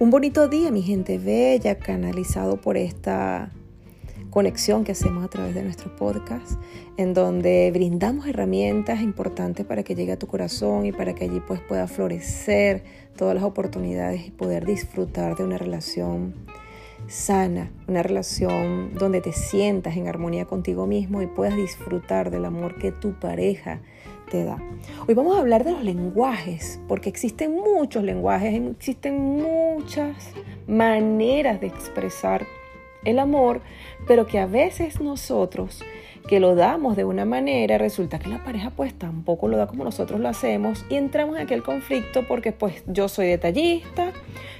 Un bonito día, mi gente bella, canalizado por esta conexión que hacemos a través de nuestro podcast, en donde brindamos herramientas importantes para que llegue a tu corazón y para que allí pues pueda florecer todas las oportunidades y poder disfrutar de una relación sana, una relación donde te sientas en armonía contigo mismo y puedas disfrutar del amor que tu pareja te da. Hoy vamos a hablar de los lenguajes, porque existen muchos lenguajes, existen muchas maneras de expresar el amor, pero que a veces nosotros que lo damos de una manera, resulta que la pareja pues tampoco lo da como nosotros lo hacemos y entramos en aquel conflicto porque pues yo soy detallista,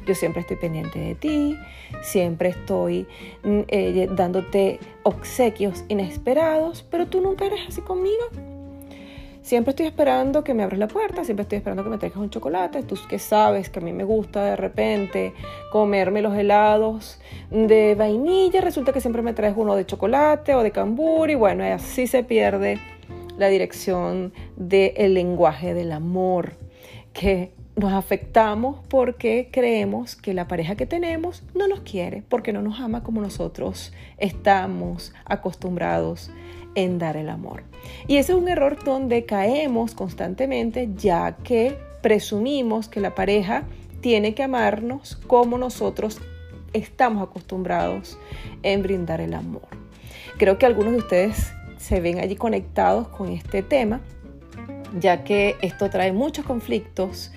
yo siempre estoy pendiente de ti, siempre estoy mm, eh, dándote obsequios inesperados, pero tú nunca eres así conmigo. Siempre estoy esperando que me abras la puerta, siempre estoy esperando que me traigas un chocolate. Tú que sabes que a mí me gusta de repente comerme los helados de vainilla, resulta que siempre me traes uno de chocolate o de cambur y bueno, así se pierde la dirección del lenguaje del amor, que nos afectamos porque creemos que la pareja que tenemos no nos quiere, porque no nos ama como nosotros estamos acostumbrados en dar el amor. Y ese es un error donde caemos constantemente ya que presumimos que la pareja tiene que amarnos como nosotros estamos acostumbrados en brindar el amor. Creo que algunos de ustedes se ven allí conectados con este tema, ya que esto trae muchos conflictos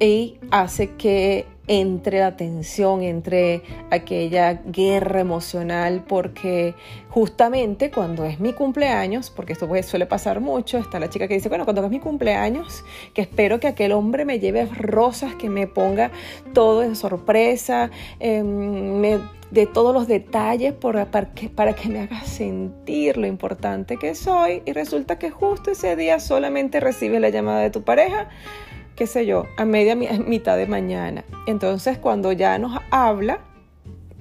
y hace que entre la tensión, entre aquella guerra emocional, porque justamente cuando es mi cumpleaños, porque esto pues suele pasar mucho, está la chica que dice, bueno, cuando es mi cumpleaños, que espero que aquel hombre me lleve rosas, que me ponga todo de sorpresa, em, de todos los detalles para, que, para que me haga sentir lo importante que soy, y resulta que justo ese día solamente recibes la llamada de tu pareja qué sé yo, a media mitad de mañana. Entonces, cuando ya nos habla,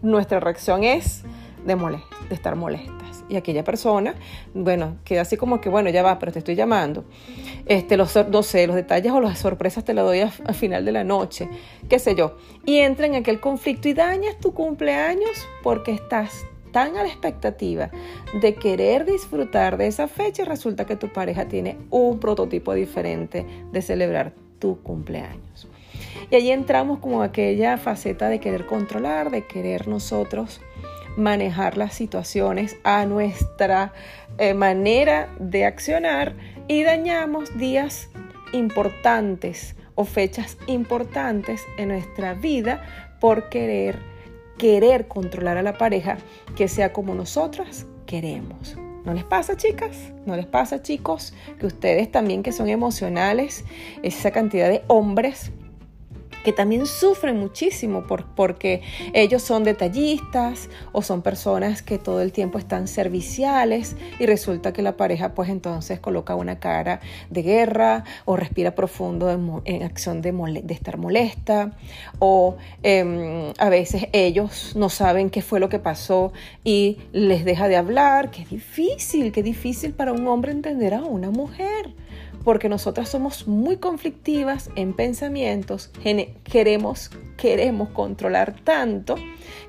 nuestra reacción es de, de estar molestas. Y aquella persona, bueno, queda así como que, bueno, ya va, pero te estoy llamando. Este, los, no sé, los detalles o las sorpresas te las doy al final de la noche, qué sé yo. Y entra en aquel conflicto y dañas tu cumpleaños porque estás tan a la expectativa de querer disfrutar de esa fecha y resulta que tu pareja tiene un prototipo diferente de celebrar tu cumpleaños. Y allí entramos como aquella faceta de querer controlar, de querer nosotros manejar las situaciones a nuestra eh, manera de accionar y dañamos días importantes o fechas importantes en nuestra vida por querer querer controlar a la pareja que sea como nosotras queremos. ¿No les pasa, chicas? ¿No les pasa, chicos? Que ustedes también que son emocionales, esa cantidad de hombres que también sufren muchísimo por, porque ellos son detallistas o son personas que todo el tiempo están serviciales y resulta que la pareja pues entonces coloca una cara de guerra o respira profundo en, acción de, estar molesta o em, a veces ellos no saben qué fue lo que pasó y les deja de hablar. Qué difícil, qué difícil para un hombre entender a una mujer porque nosotras somos muy conflictivas en pensamientos, queremos, queremos controlar tanto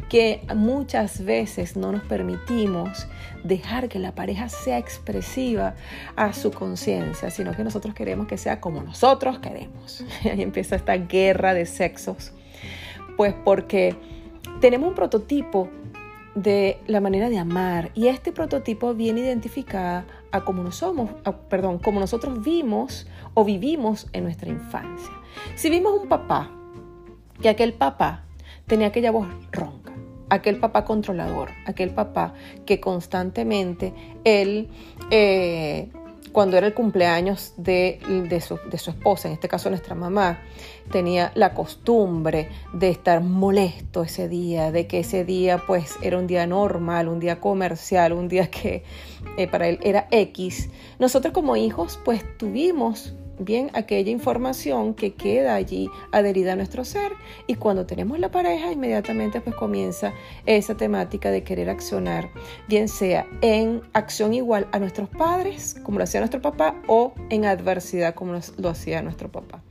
que muchas veces no nos permitimos dejar que la pareja sea expresiva a su conciencia, sino que nosotros queremos que sea como nosotros queremos. Y ahí empieza esta guerra de sexos. Pues porque tenemos un prototipo de la manera de amar y este prototipo viene identificada a como, nos somos, perdón, como nosotros vimos o vivimos en nuestra infancia. Si vimos un papá, que aquel papá tenía aquella voz ronca, aquel papá controlador, aquel papá que constantemente él eh, cuando era el cumpleaños de, su, de, su, esposa, en este caso nuestra mamá, tenía la costumbre de estar molesto ese día, de que ese día pues era un día normal, un día comercial, un día que eh, para él era X. Nosotros como hijos pues tuvimos bien aquella información que queda allí adherida a nuestro ser y cuando tenemos la pareja inmediatamente pues comienza esa temática de querer accionar, bien sea en acción igual a nuestros padres como lo hacía nuestro papá o en adversidad como lo hacía nuestro papá.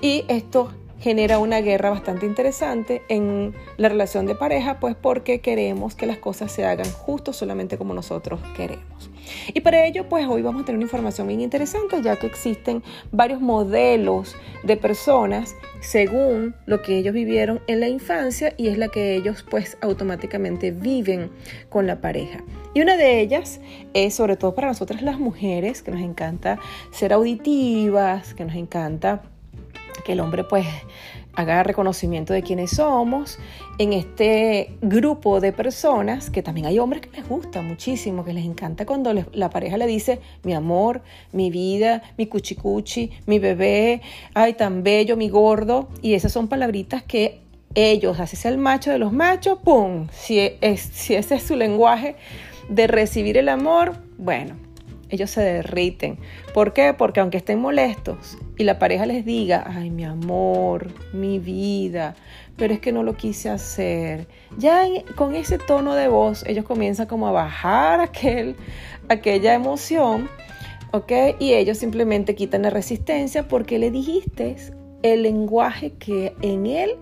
Y esto genera una guerra bastante interesante en la relación de pareja, pues porque queremos que las cosas se hagan justo solamente como nosotros queremos. Y para ello, pues hoy vamos a tener una información bien interesante, ya que existen varios modelos de personas según lo que ellos vivieron en la infancia y es la que ellos pues automáticamente viven con la pareja. Y una de ellas es sobre todo para nosotras las mujeres, que nos encanta ser auditivas, que nos encanta que el hombre pues haga reconocimiento de quiénes somos en este grupo de personas que también hay hombres que les gusta muchísimo, que les encanta cuando la pareja le dice mi amor, mi vida, mi cuchicuchi, mi bebé, ay tan bello, mi gordo, y esas son palabritas que ellos, así sea el macho de los machos, ¡pum! Si, es, si ese es su lenguaje de recibir el amor, bueno, ellos se derriten. ¿Por qué? Porque aunque estén molestos y la pareja les diga, ay, mi amor, mi vida, pero es que no lo quise hacer, ya con ese tono de voz ellos comienzan como a bajar aquel, aquella emoción, ¿ok? Y ellos simplemente quitan la resistencia porque le dijiste el lenguaje que en él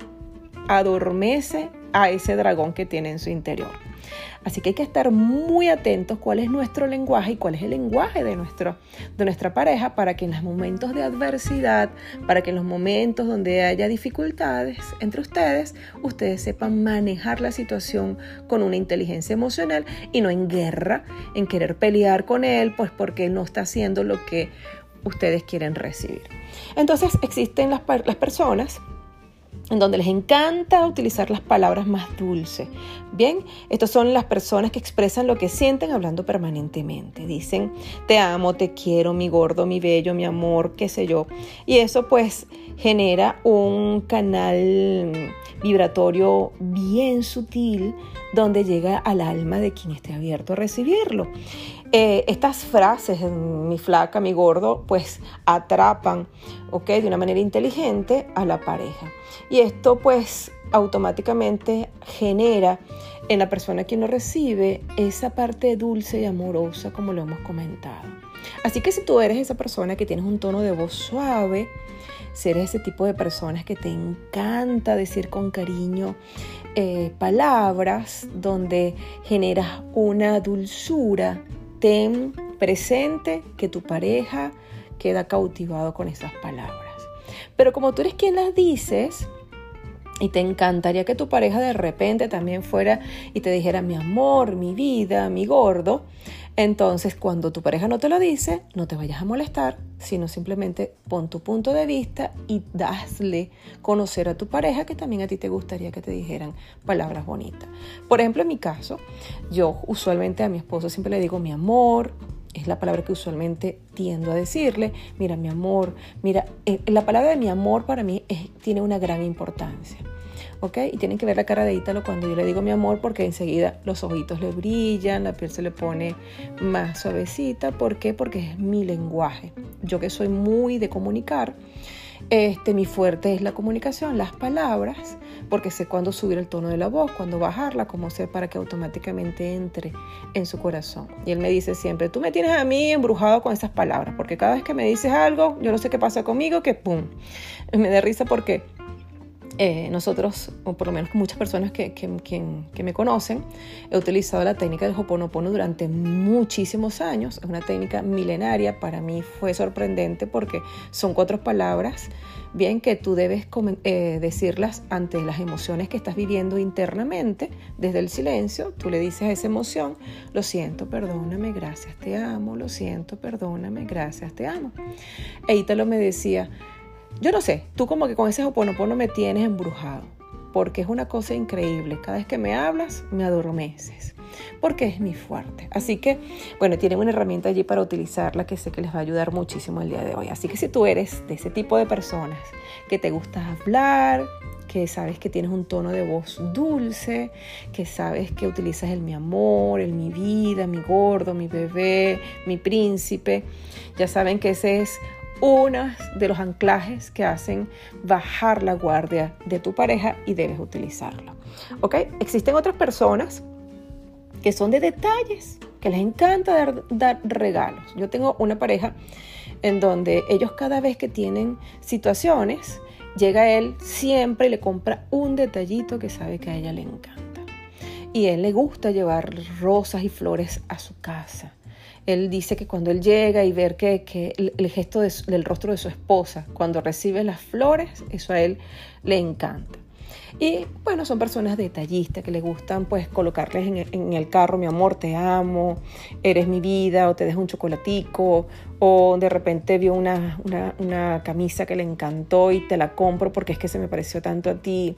adormece a ese dragón que tiene en su interior. Así que hay que estar muy atentos cuál es nuestro lenguaje y cuál es el lenguaje de, nuestro, de nuestra pareja para que en los momentos de adversidad, para que en los momentos donde haya dificultades entre ustedes, ustedes sepan manejar la situación con una inteligencia emocional y no en guerra, en querer pelear con él, pues porque no está haciendo lo que ustedes quieren recibir. Entonces existen las, las personas en donde les encanta utilizar las palabras más dulces. Bien, estas son las personas que expresan lo que sienten hablando permanentemente. Dicen, te amo, te quiero, mi gordo, mi bello, mi amor, qué sé yo. Y eso pues genera un canal vibratorio bien sutil donde llega al alma de quien esté abierto a recibirlo. Eh, estas frases, mi flaca, mi gordo, pues atrapan, ¿ok? De una manera inteligente a la pareja. Y esto pues automáticamente genera en la persona quien lo recibe esa parte dulce y amorosa como lo hemos comentado. Así que si tú eres esa persona que tienes un tono de voz suave, si eres ese tipo de personas que te encanta decir con cariño eh, palabras donde generas una dulzura, ten presente que tu pareja queda cautivado con esas palabras. Pero como tú eres quien las dices, y te encantaría que tu pareja de repente también fuera y te dijera mi amor, mi vida, mi gordo. Entonces, cuando tu pareja no te lo dice, no te vayas a molestar, sino simplemente pon tu punto de vista y dasle conocer a tu pareja que también a ti te gustaría que te dijeran palabras bonitas. Por ejemplo, en mi caso, yo usualmente a mi esposo siempre le digo mi amor, es la palabra que usualmente tiendo a decirle, mira mi amor, mira, eh, la palabra de mi amor para mí tiene una gran importancia. ¿Ok? Y tienen que ver la cara de Ítalo cuando yo le digo mi amor porque enseguida los ojitos le brillan, la piel se le pone más suavecita. ¿Por qué? Porque es mi lenguaje. Yo que soy muy de comunicar, este, mi fuerte es la comunicación, las palabras, porque sé cuándo subir el tono de la voz, cuándo bajarla, cómo sé para que automáticamente entre en su corazón. Y él me dice siempre, tú me tienes a mí embrujado con esas palabras, porque cada vez que me dices algo, yo no sé qué pasa conmigo, que pum, me da risa porque eh, nosotros, o por lo menos muchas personas que, que, me conocen, he utilizado la técnica del Hoponopono durante muchísimos años. Es una técnica milenaria. Para mí fue sorprendente porque son cuatro palabras, bien que tú debes eh, decirlas ante las emociones que estás viviendo internamente, desde el silencio. Tú le dices a esa emoción, lo siento, perdóname, gracias, te amo, lo siento, perdóname, gracias, te amo. E Ítalo me decía, yo no sé, tú como que con ese hoponopono me tienes embrujado, porque es una cosa increíble. Cada vez que me hablas, me adormeces, porque es mi fuerte. Así que, bueno, tienen una herramienta allí para utilizarla que sé que les va a ayudar muchísimo el día de hoy. Así que si tú eres de ese tipo de personas que te gusta hablar, que sabes que tienes un tono de voz dulce, que sabes que utilizas el mi amor, el mi vida, mi gordo, mi bebé, mi príncipe, ya saben que ese es uno de los anclajes que hacen bajar la guardia de tu pareja y debes utilizarlo. ¿Ok? Existen otras personas que son de detalles, que les encanta dar, dar regalos. Yo tengo una pareja en donde ellos cada vez que tienen situaciones, llega él siempre y le compra un detallito que sabe que a ella le encanta. Y él le gusta llevar rosas y flores a su casa. Él dice que cuando él llega y ver que, el, gesto del rostro de su esposa, cuando recibe las flores, eso a él le encanta. Y bueno, son personas detallistas que les gustan pues colocarles en el, carro, mi amor, te amo, eres mi vida, o te dejo un chocolatico, o de repente vio una, una, camisa que le encantó y te la compro porque es que se me pareció tanto a ti.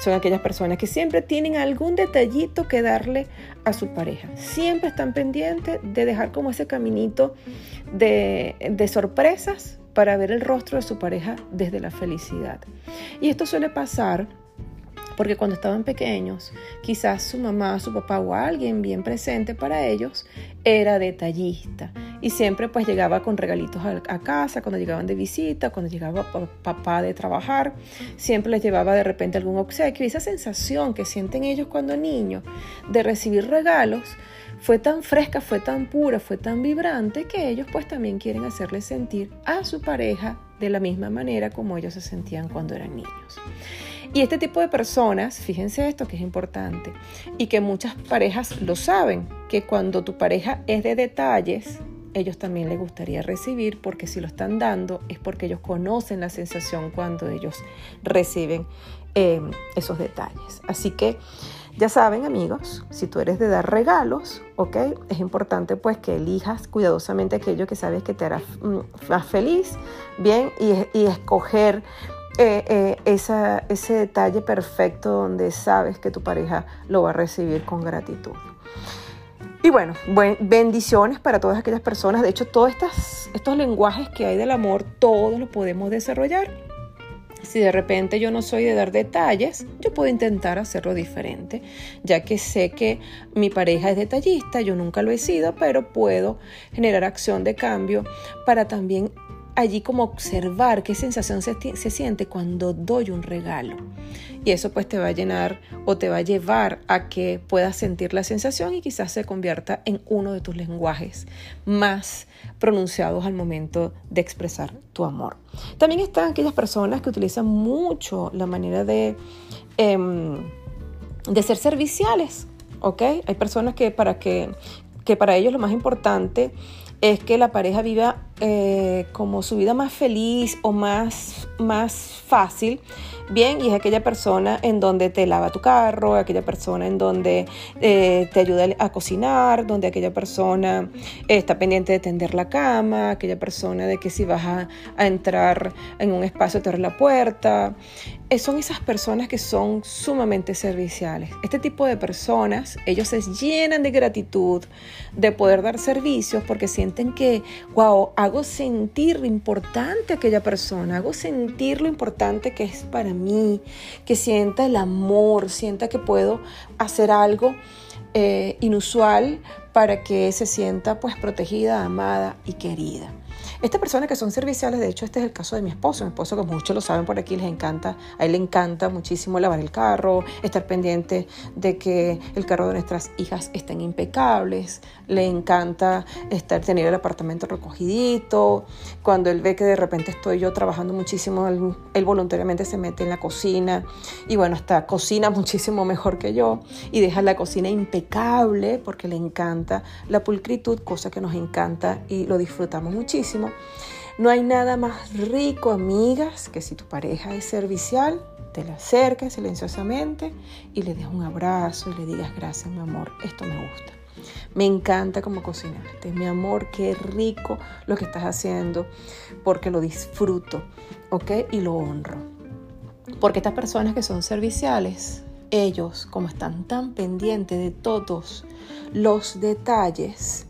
Son aquellas personas que siempre tienen algún detallito que darle a su pareja. Siempre están pendientes de dejar como ese caminito de, de sorpresas para ver el rostro de su pareja desde la felicidad. Y esto suele pasar porque cuando estaban pequeños, quizás su mamá, su papá o alguien bien presente para ellos era detallista y siempre pues llegaba con regalitos a, casa cuando llegaban de visita, cuando llegaba papá de trabajar, siempre les llevaba de repente algún obsequio y esa sensación que sienten ellos cuando niños de recibir regalos fue tan fresca, fue tan pura, fue tan vibrante que ellos pues también quieren hacerle sentir a su pareja de la misma manera como ellos se sentían cuando eran niños. Y este tipo de personas, fíjense esto que es importante, y que muchas parejas lo saben, que cuando tu pareja es de detalles, ellos también les gustaría recibir, porque si lo están dando es porque ellos conocen la sensación cuando ellos reciben em, esos detalles. Así que ya saben amigos, si tú eres de dar regalos, ¿ok? Es importante pues que elijas cuidadosamente aquello que sabes que te hará mm, más feliz, bien, y, y escoger eh, eh, ese detalle perfecto donde sabes que tu pareja lo va a recibir con gratitud. Y bueno, bendiciones para todas aquellas personas. De hecho, todos estos lenguajes que hay del amor, todos los podemos desarrollar. Si de repente yo no soy de dar detalles, yo puedo intentar hacerlo diferente, ya que sé que mi pareja es detallista, yo nunca lo he sido, pero puedo generar acción de cambio para también allí como observar qué sensación se, siente cuando doy un regalo. Y eso pues te va a llenar o te va a llevar a que puedas sentir la sensación y quizás se convierta en uno de tus lenguajes más pronunciados al momento de expresar tu amor. También están aquellas personas que utilizan mucho la manera de, em, de ser serviciales. ¿ok? Hay personas que para, que, que para ellos lo más importante es que la pareja viva eh, como su vida más feliz o más, más fácil, bien, y es aquella persona en donde te lava tu carro, aquella persona en donde eh, te ayuda a cocinar, donde aquella persona está pendiente de tender la cama, aquella persona de que si vas a, entrar en un espacio te abre la puerta, eh, son esas personas que son sumamente serviciales. Este tipo de personas, ellos se llenan de gratitud de poder dar servicios porque sienten que, wow, hago sentir lo importante a aquella persona, hago sentir lo importante que es para mí, que sienta el amor, sienta que puedo hacer algo eh, inusual para que se sienta pues protegida, amada y querida. Estas personas que son serviciales, de hecho este es el caso de mi esposo, mi esposo como muchos lo saben por aquí, les encanta, a él le encanta muchísimo lavar el carro, estar pendiente de que el carro de nuestras hijas estén impecables, le encanta estar tener el apartamento recogidito, cuando él ve que de repente estoy yo trabajando muchísimo, él, voluntariamente se mete en la cocina y bueno, hasta cocina muchísimo mejor que yo y deja la cocina impecable porque le encanta la pulcritud, cosa que nos encanta y lo disfrutamos muchísimo. No hay nada más rico, amigas, que si tu pareja es servicial, te la acerques silenciosamente y le des un abrazo y le digas gracias, mi amor, esto me gusta. Me encanta cómo cocinaste, mi amor, qué rico lo que estás haciendo, porque lo disfruto, ¿ok? Y lo honro. Porque estas personas que son serviciales, ellos, como están tan pendientes de todos los detalles,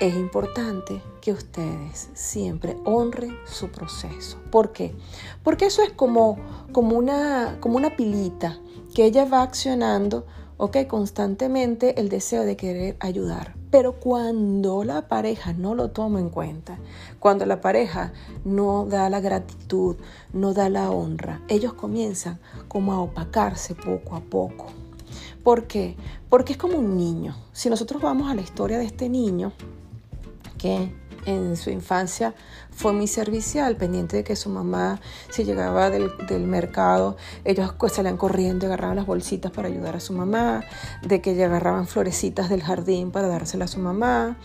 es importante que ustedes siempre honren su proceso. ¿Por qué? Porque eso es como, como, una, como una pilita que ella va accionando, ok, constantemente el deseo de querer ayudar. Pero cuando la pareja no lo toma en cuenta, cuando la pareja no da la gratitud, no da la honra, ellos comienzan como a opacarse poco a poco. ¿Por qué? Porque es como un niño. Si nosotros vamos a la historia de este niño, que en su infancia fue muy servicial, pendiente de que su mamá, si llegaba del, mercado, ellos salían corriendo y agarraban las bolsitas para ayudar a su mamá, de que agarraban florecitas del jardín para dárselas a su mamá,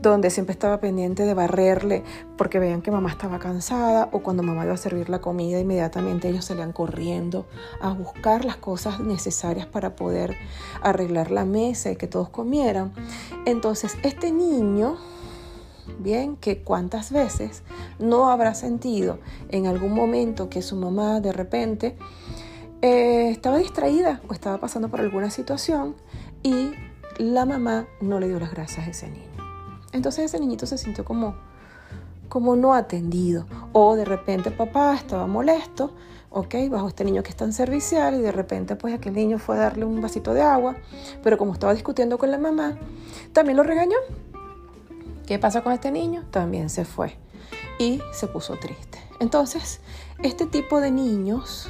donde siempre estaba pendiente de barrerle porque veían que mamá estaba cansada o cuando mamá iba a servir la comida, inmediatamente ellos salían corriendo a buscar las cosas necesarias para poder arreglar la mesa y que todos comieran. Entonces, este niño Bien, que cuántas veces no habrá sentido en algún momento que su mamá de repente eh, estaba distraída o estaba pasando por alguna situación y la mamá no le dio las gracias a ese niño. Entonces ese niñito se sintió como, como no atendido. O de repente papá estaba molesto, ok, bajo este niño que es tan servicial y de repente pues aquel niño fue a darle un vasito de agua, pero como estaba discutiendo con la mamá, también lo regañó ¿Qué pasa con este niño? También se fue y se puso triste. Entonces, este tipo de niños,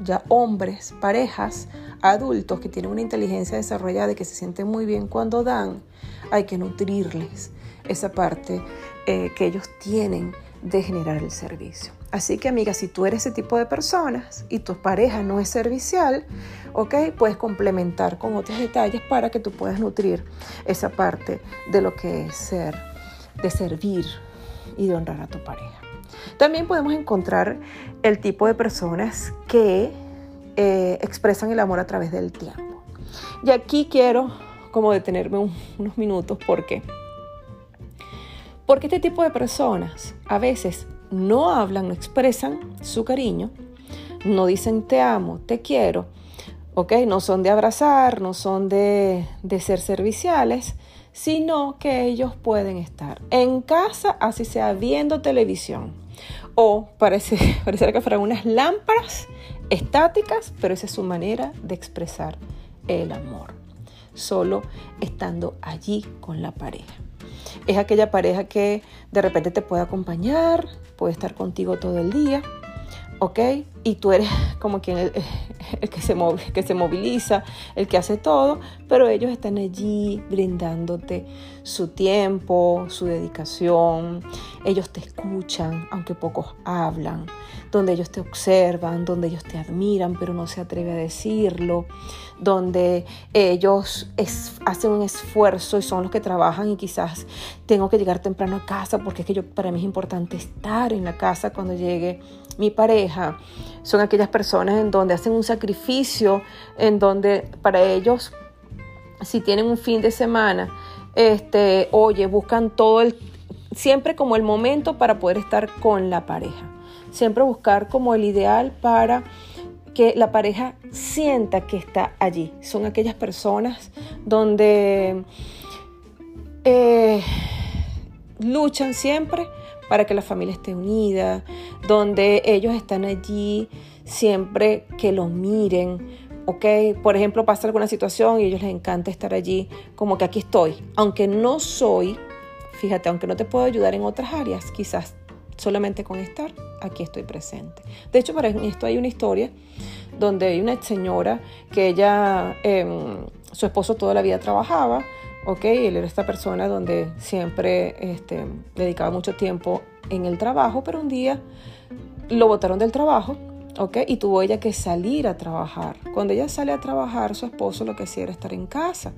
ya hombres, parejas, adultos que tienen una inteligencia desarrollada y que se sienten muy bien cuando dan, hay que nutrirles esa parte eh, que ellos tienen de generar el servicio. Así que amiga, si tú eres ese tipo de personas y tu pareja no es servicial, ok, puedes complementar con otros detalles para que tú puedas nutrir esa parte de lo que es ser de servir y de honrar a tu pareja. También podemos encontrar el tipo de personas que eh, expresan el amor a través del tiempo. Y aquí quiero como detenerme unos minutos porque porque este tipo de personas a veces no hablan, no expresan su cariño, no dicen te amo, te quiero, ¿ok? No son de abrazar, no son de, de ser serviciales, sino que ellos pueden estar en casa, así sea viendo televisión, o parece, que fueran unas lámparas estáticas, pero esa es su manera de expresar el amor, solo estando allí con la pareja. Es aquella pareja que de repente te puede acompañar, puede estar contigo todo el día, ¿ok? Y tú eres como quien el, que, se que se moviliza, el que hace todo, pero ellos están allí brindándote su tiempo, su dedicación, ellos te escuchan, aunque pocos hablan, donde ellos te observan, donde ellos te admiran, pero no se atreve a decirlo, donde ellos hacen un esfuerzo y son los que trabajan y quizás tengo que llegar temprano a casa porque es que yo, para mí es importante estar en la casa cuando llegue mi pareja. Son aquellas personas en donde hacen un sacrificio, en donde para ellos, si tienen un fin de semana, este, oye, buscan todo el, siempre como el momento para poder estar con la pareja. Siempre buscar como el ideal para que la pareja sienta que está allí. Son aquellas personas donde eh, luchan siempre para que la familia esté unida, donde ellos están allí siempre que lo miren, ¿ok? Por ejemplo, pasa alguna situación y a ellos les encanta estar allí, como que aquí estoy, aunque no soy, fíjate, aunque no te puedo ayudar en otras áreas, quizás solamente con estar, aquí estoy presente. De hecho, para esto hay una historia donde hay una señora que ella, em, su esposo toda la vida trabajaba, ¿ok? Él era esta persona donde siempre este, dedicaba mucho tiempo en el trabajo, pero un día lo botaron del trabajo, ¿ok? Y tuvo ella que salir a trabajar. Cuando ella sale a trabajar, su esposo lo que hacía era estar en casa.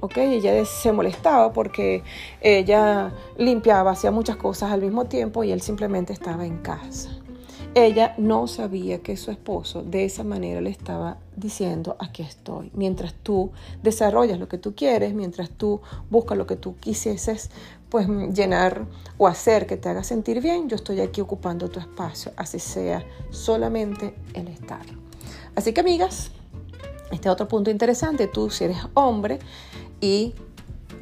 ¿Ok? Ella se molestaba porque ella limpiaba, hacía muchas cosas al mismo tiempo y él simplemente estaba en casa. Ella no sabía que su esposo de esa manera le estaba diciendo, aquí estoy. Mientras tú desarrollas lo que tú quieres, mientras tú buscas lo que tú quisieses, pues llenar o hacer que te haga sentir bien, yo estoy aquí ocupando tu espacio, así sea solamente el estar. Así que amigas, este otro punto interesante, tú si eres hombre y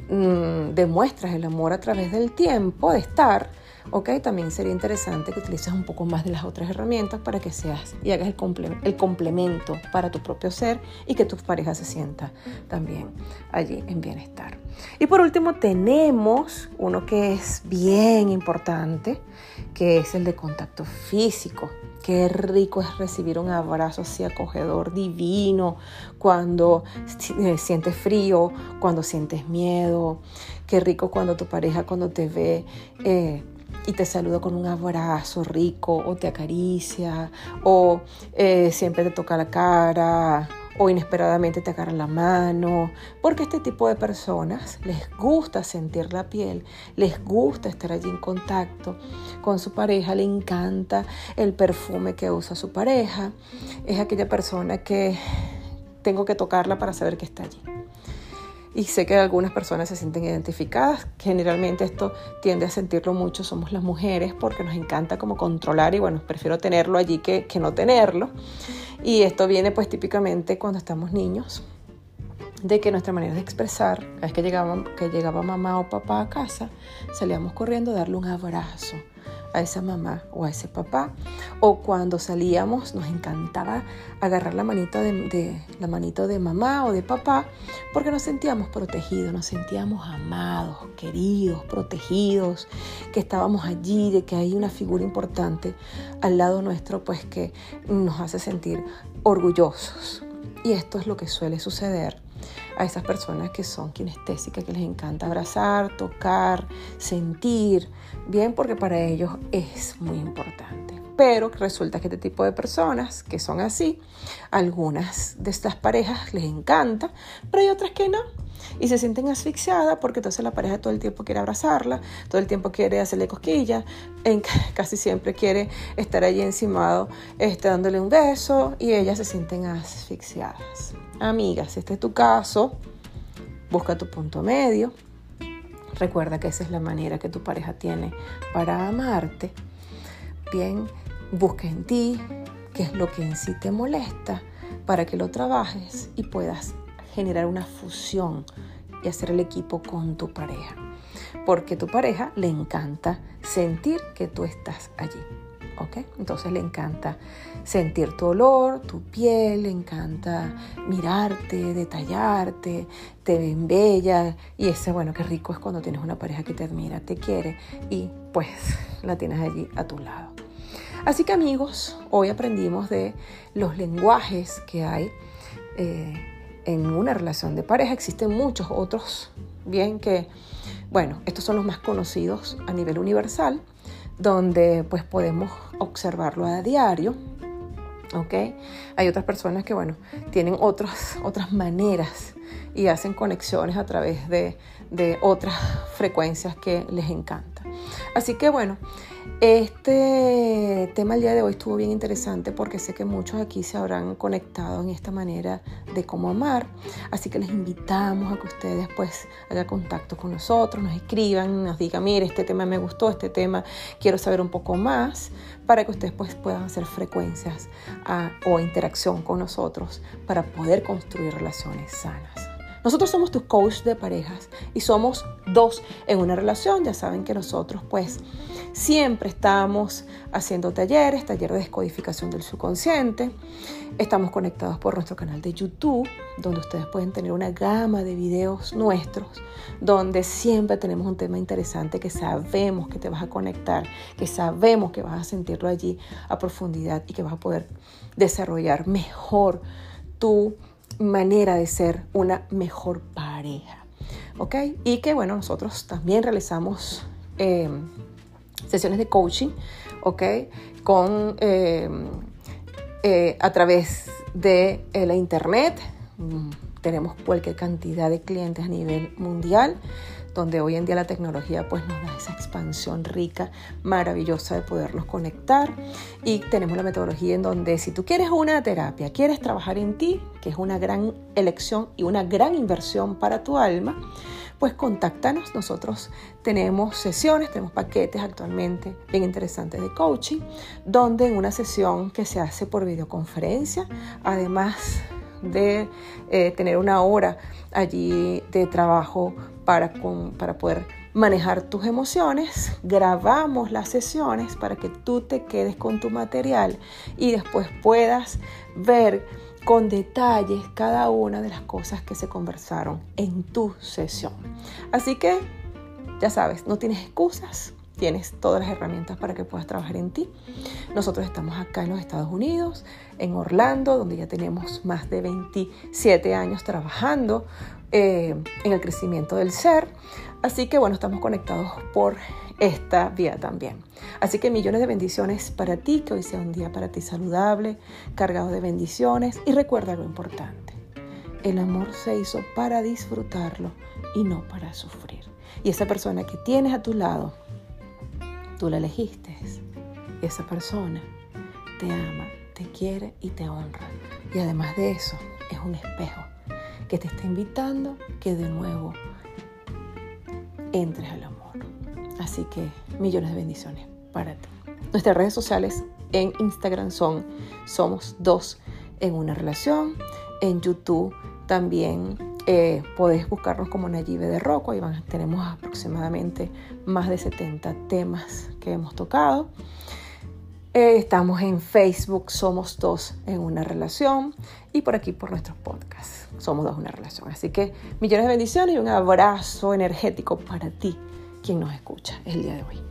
mm, demuestras el amor a través del tiempo de estar, Ok, también sería interesante que utilices un poco más de las otras herramientas para que seas y hagas el, el complemento para tu propio ser y que tu pareja se sienta también allí en bienestar. Y por último tenemos uno que es bien importante, que es el de contacto físico. Qué rico es recibir un abrazo así acogedor, divino, cuando eh, sientes frío, cuando sientes miedo. Qué rico cuando tu pareja, cuando te ve eh, y te saluda con un abrazo rico, o te acaricia, o eh, siempre te toca la cara, o inesperadamente te agarran la mano, porque este tipo de personas les gusta sentir la piel, les gusta estar allí en contacto con su pareja, le encanta el perfume que usa su pareja, es aquella persona que tengo que tocarla para saber que está allí. Y sé que algunas personas se sienten identificadas. Generalmente esto tiende a sentirlo mucho, somos las mujeres, porque nos encanta como controlar y bueno, prefiero tenerlo allí que, que no tenerlo. Y esto viene pues típicamente cuando estamos niños, de que nuestra manera de expresar, cada vez que llegaba, que llegaba mamá o papá a casa, salíamos corriendo a darle un abrazo a esa mamá o a ese papá. O cuando salíamos nos encantaba agarrar la manito de, la manito de mamá o de papá porque nos sentíamos protegidos, nos sentíamos amados, queridos, protegidos, que estábamos allí, de que hay una figura importante al lado nuestro pues que nos hace sentir orgullosos. Y esto es lo que suele suceder a esas personas que son kinestésicas, que les encanta abrazar, tocar, sentir, bien, porque para ellos es muy importante. Pero resulta que este tipo de personas que son así, algunas de estas parejas les encanta, pero hay otras que no. Y se sienten asfixiadas porque entonces la pareja todo el tiempo quiere abrazarla, todo el tiempo quiere hacerle cosquillas, casi siempre quiere estar allí encimado, este, dándole un beso y ellas se sienten asfixiadas. Amigas, si este es tu caso, busca tu punto medio. Recuerda que esa es la manera que tu pareja tiene para amarte. Bien, busca en ti qué es lo que en sí te molesta para que lo trabajes y puedas generar una fusión y hacer el equipo con tu pareja. Porque tu pareja le encanta sentir que tú estás allí. Entonces le encanta sentir tu olor, tu piel, le encanta mirarte, detallarte, te ven bella y ese, bueno, qué rico es cuando tienes una pareja que te admira, te quiere y pues la tienes allí a tu lado. Así que amigos, hoy aprendimos de los lenguajes que hay eh, en una relación de pareja. Existen muchos otros, bien que, bueno, estos son los más conocidos a nivel universal donde pues podemos observarlo a diario. ¿ok? Hay otras personas que, bueno, tienen otras, otras maneras y hacen conexiones a través de, de otras frecuencias que les encanta. Así que, bueno, este tema el día de hoy estuvo bien interesante porque sé que muchos aquí se habrán conectado en esta manera de cómo amar, así que les invitamos a que ustedes pues hagan contacto con nosotros, nos escriban, nos digan, mire, este tema me gustó, este tema quiero saber un poco más, para que ustedes pues puedan hacer frecuencias ah, o interacción con nosotros para poder construir relaciones sanas. Nosotros somos tus coach de parejas y somos dos en una relación. Ya saben que nosotros pues siempre estamos haciendo talleres, taller de descodificación del subconsciente. Estamos conectados por nuestro canal de YouTube, donde ustedes pueden tener una gama de videos nuestros, donde siempre tenemos un tema interesante que sabemos que te vas a conectar, que sabemos que vas a sentirlo allí a profundidad y que vas a poder desarrollar mejor tu manera de ser una mejor pareja. ¿Ok? Y que bueno, nosotros también realizamos em, sesiones de coaching, ¿ok? Con, em, eh, a través de eh, la internet. Mm, tenemos cualquier cantidad de clientes a nivel mundial donde hoy en día la tecnología pues nos da esa expansión rica, maravillosa de podernos conectar y tenemos la metodología en donde si tú quieres una terapia, quieres trabajar en ti, que es una gran elección y una gran inversión para tu alma, pues contáctanos. Nosotros tenemos sesiones, tenemos paquetes actualmente bien interesantes de coaching, donde en una sesión que se hace por videoconferencia, además de eh, tener una hora allí de trabajo para, para poder manejar tus emociones, grabamos las sesiones para que tú te quedes con tu material y después puedas ver con detalles cada una de las cosas que se conversaron en tu sesión. Así que, ya sabes, no tienes excusas, tienes todas las herramientas para que puedas trabajar en ti. Nosotros estamos acá en los Estados Unidos, en Orlando, donde ya tenemos más de 27 años trabajando eh, en el crecimiento del ser. Así que bueno, estamos conectados por esta vía también. Así que millones de bendiciones para ti, que hoy sea un día para ti saludable, cargado de bendiciones. Y recuerda lo importante, el amor se hizo para disfrutarlo y no para sufrir. Y esa persona que tienes a tu lado, tú la elegiste. Esa persona te ama, te quiere y te honra. Y además de eso, es un espejo que te está invitando que de nuevo entres al amor. Así que millones de bendiciones para ti. Nuestras redes sociales en Instagram son Somos Dos en una relación. En YouTube también eh, podés buscarnos como Nayibe de Rocco. Ahí tenemos aproximadamente más de 70 temas que hemos tocado. Eh, estamos en Facebook, somos dos en una relación y por aquí por nuestros podcasts, somos dos en una relación. Así que millones de bendiciones y un abrazo energético para ti, quien nos escucha el día de hoy.